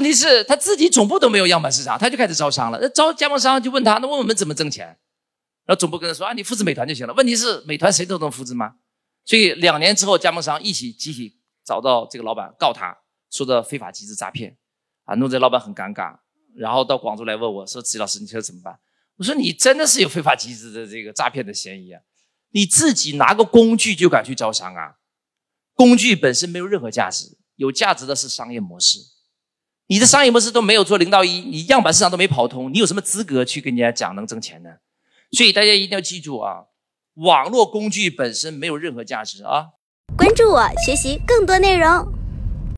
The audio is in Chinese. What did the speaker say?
问题是他自己总部都没有样板市场，他就开始招商了。那招加盟商就问他，那问我们怎么挣钱？然后总部跟他说啊，你复制美团就行了。问题是美团谁都能复制吗？所以两年之后，加盟商一起集体找到这个老板告他，说的非法集资诈骗，啊，弄得老板很尴尬。然后到广州来问我说：“齐老师，你说怎么办？”我说：“你真的是有非法集资的这个诈骗的嫌疑啊！你自己拿个工具就敢去招商啊？工具本身没有任何价值，有价值的是商业模式。你的商业模式都没有做零到一，你样板市场都没跑通，你有什么资格去跟人家讲能挣钱呢？所以大家一定要记住啊，网络工具本身没有任何价值啊！关注我，学习更多内容。